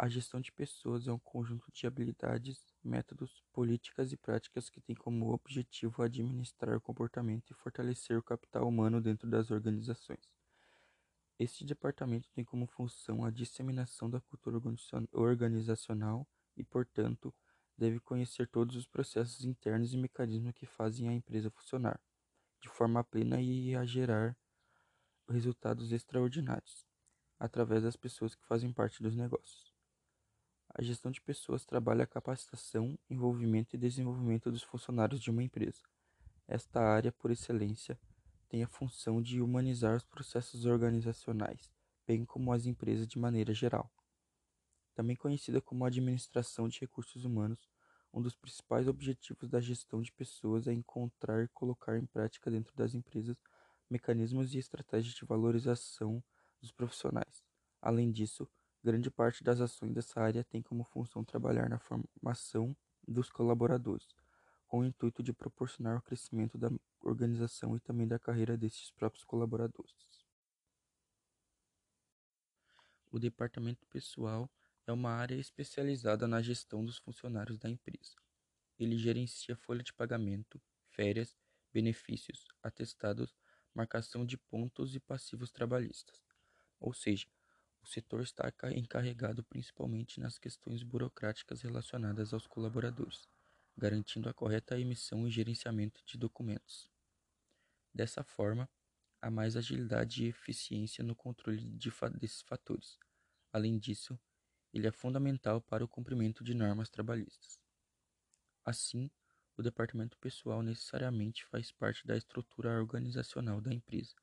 A gestão de pessoas é um conjunto de habilidades, métodos, políticas e práticas que tem como objetivo administrar o comportamento e fortalecer o capital humano dentro das organizações. Este departamento tem como função a disseminação da cultura organizacional e, portanto, deve conhecer todos os processos internos e mecanismos que fazem a empresa funcionar de forma plena e a gerar resultados extraordinários através das pessoas que fazem parte dos negócios. A gestão de pessoas trabalha a capacitação, envolvimento e desenvolvimento dos funcionários de uma empresa. Esta área, por excelência, tem a função de humanizar os processos organizacionais, bem como as empresas de maneira geral. Também conhecida como administração de recursos humanos, um dos principais objetivos da gestão de pessoas é encontrar e colocar em prática dentro das empresas mecanismos e estratégias de valorização dos profissionais. Além disso, grande parte das ações dessa área tem como função trabalhar na formação dos colaboradores, com o intuito de proporcionar o crescimento da organização e também da carreira desses próprios colaboradores. O departamento pessoal é uma área especializada na gestão dos funcionários da empresa. Ele gerencia folha de pagamento, férias, benefícios, atestados, marcação de pontos e passivos trabalhistas. Ou seja, setor está encarregado principalmente nas questões burocráticas relacionadas aos colaboradores garantindo a correta emissão e gerenciamento de documentos. Dessa forma, há mais agilidade e eficiência no controle de desses fatores. Além disso, ele é fundamental para o cumprimento de normas trabalhistas. Assim, o departamento pessoal necessariamente faz parte da estrutura organizacional da empresa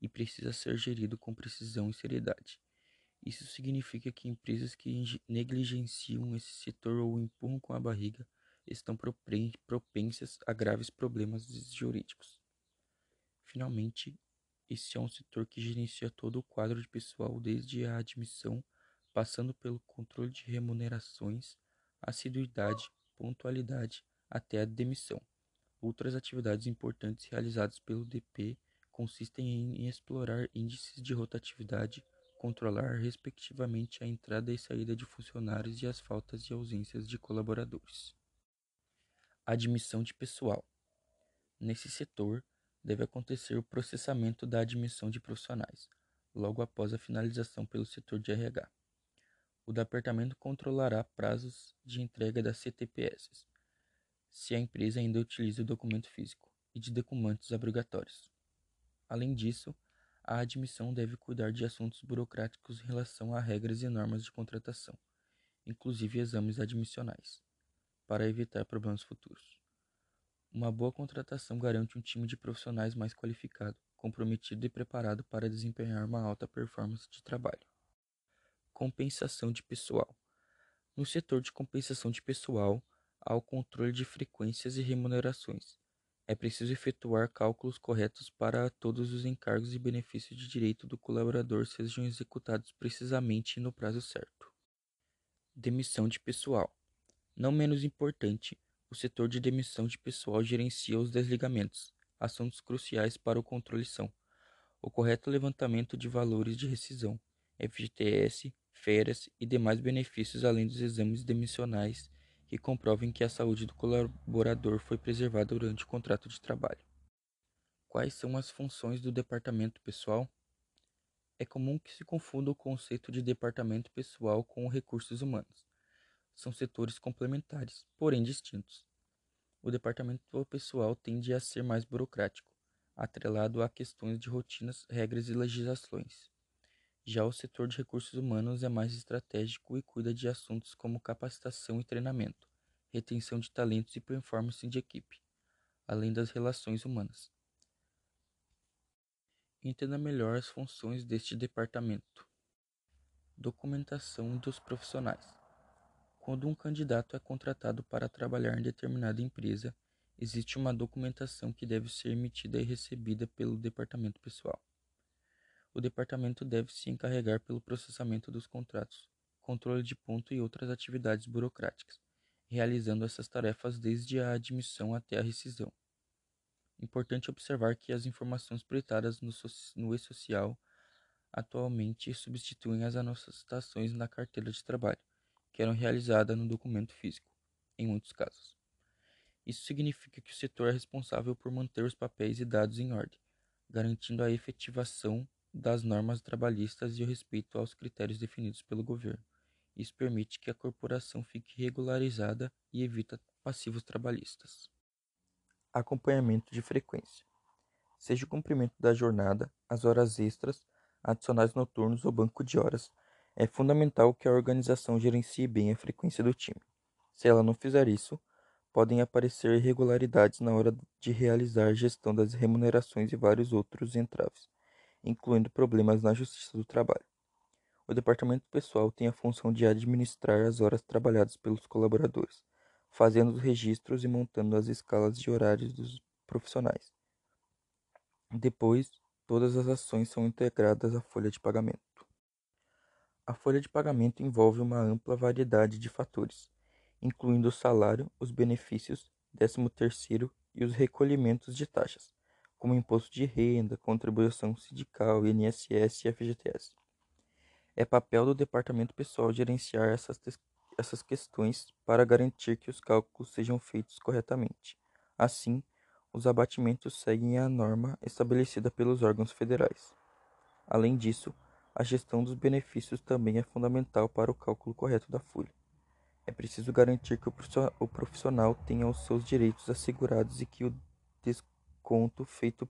e precisa ser gerido com precisão e seriedade. Isso significa que empresas que negligenciam esse setor ou empurram com a barriga estão propensas a graves problemas jurídicos. Finalmente, esse é um setor que gerencia todo o quadro de pessoal desde a admissão, passando pelo controle de remunerações, assiduidade, pontualidade até a demissão. Outras atividades importantes realizadas pelo DP consistem em explorar índices de rotatividade, controlar respectivamente a entrada e saída de funcionários e as faltas e ausências de colaboradores. Admissão de pessoal. Nesse setor, deve acontecer o processamento da admissão de profissionais, logo após a finalização pelo setor de RH. O departamento controlará prazos de entrega das CTPS, se a empresa ainda utiliza o documento físico, e de documentos obrigatórios. Além disso, a admissão deve cuidar de assuntos burocráticos em relação a regras e normas de contratação, inclusive exames admissionais para evitar problemas futuros. Uma boa contratação garante um time de profissionais mais qualificado, comprometido e preparado para desempenhar uma alta performance de trabalho. Compensação de pessoal. No setor de compensação de pessoal, há o controle de frequências e remunerações. É preciso efetuar cálculos corretos para todos os encargos e benefícios de direito do colaborador sejam executados precisamente e no prazo certo. Demissão de pessoal. Não menos importante, o setor de demissão de pessoal gerencia os desligamentos, assuntos cruciais para o controle são o correto levantamento de valores de rescisão, FGTS, férias e demais benefícios além dos exames demissionais que comprovem que a saúde do colaborador foi preservada durante o contrato de trabalho. Quais são as funções do departamento pessoal? É comum que se confunda o conceito de departamento pessoal com recursos humanos são setores complementares, porém distintos. O departamento pessoal tende a ser mais burocrático, atrelado a questões de rotinas, regras e legislações. Já o setor de recursos humanos é mais estratégico e cuida de assuntos como capacitação e treinamento, retenção de talentos e performance de equipe, além das relações humanas. Entenda melhor as funções deste departamento. Documentação dos profissionais. Quando um candidato é contratado para trabalhar em determinada empresa, existe uma documentação que deve ser emitida e recebida pelo departamento pessoal. O departamento deve se encarregar pelo processamento dos contratos, controle de ponto e outras atividades burocráticas, realizando essas tarefas desde a admissão até a rescisão. Importante observar que as informações prestadas no e-social atualmente substituem as anotações na carteira de trabalho que eram realizadas no documento físico, em muitos casos. Isso significa que o setor é responsável por manter os papéis e dados em ordem, garantindo a efetivação das normas trabalhistas e o respeito aos critérios definidos pelo governo. Isso permite que a corporação fique regularizada e evita passivos trabalhistas. Acompanhamento de frequência. Seja o cumprimento da jornada, as horas extras, adicionais noturnos ou banco de horas, é fundamental que a organização gerencie bem a frequência do time. Se ela não fizer isso, podem aparecer irregularidades na hora de realizar a gestão das remunerações e vários outros entraves, incluindo problemas na Justiça do Trabalho. O departamento pessoal tem a função de administrar as horas trabalhadas pelos colaboradores, fazendo os registros e montando as escalas de horários dos profissionais. Depois, todas as ações são integradas à folha de pagamento. A folha de pagamento envolve uma ampla variedade de fatores, incluindo o salário, os benefícios, 13º e os recolhimentos de taxas, como imposto de renda, contribuição sindical, INSS e FGTS. É papel do departamento pessoal gerenciar essas, essas questões para garantir que os cálculos sejam feitos corretamente. Assim, os abatimentos seguem a norma estabelecida pelos órgãos federais. Além disso, a gestão dos benefícios também é fundamental para o cálculo correto da folha. É preciso garantir que o profissional tenha os seus direitos assegurados e que o desconto feito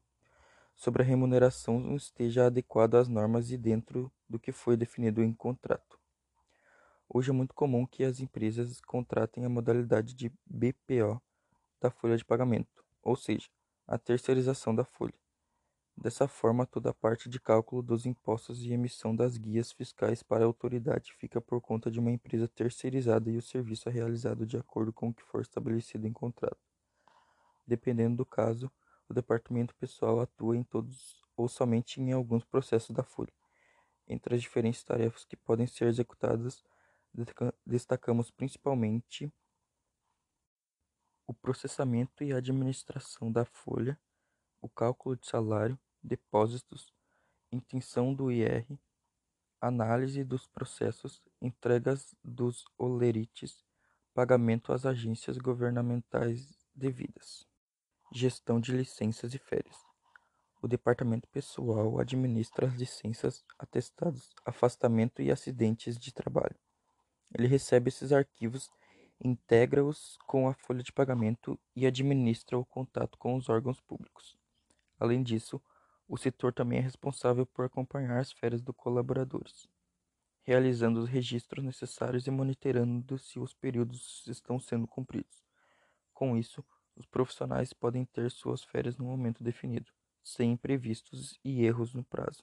sobre a remuneração esteja adequado às normas e dentro do que foi definido em contrato. Hoje é muito comum que as empresas contratem a modalidade de BPO da folha de pagamento, ou seja, a terceirização da folha. Dessa forma, toda a parte de cálculo dos impostos e emissão das guias fiscais para a autoridade fica por conta de uma empresa terceirizada e o serviço é realizado de acordo com o que for estabelecido em contrato. Dependendo do caso, o departamento pessoal atua em todos ou somente em alguns processos da folha. Entre as diferentes tarefas que podem ser executadas, destacamos principalmente o processamento e administração da folha, o cálculo de salário, depósitos, intenção do IR, análise dos processos, entregas dos olerites, pagamento às agências governamentais devidas, gestão de licenças e férias. O departamento pessoal administra as licenças, atestados, afastamento e acidentes de trabalho. Ele recebe esses arquivos, integra-os com a folha de pagamento e administra o contato com os órgãos públicos. Além disso, o setor também é responsável por acompanhar as férias dos colaboradores, realizando os registros necessários e monitorando se os períodos estão sendo cumpridos. Com isso, os profissionais podem ter suas férias no momento definido, sem imprevistos e erros no prazo.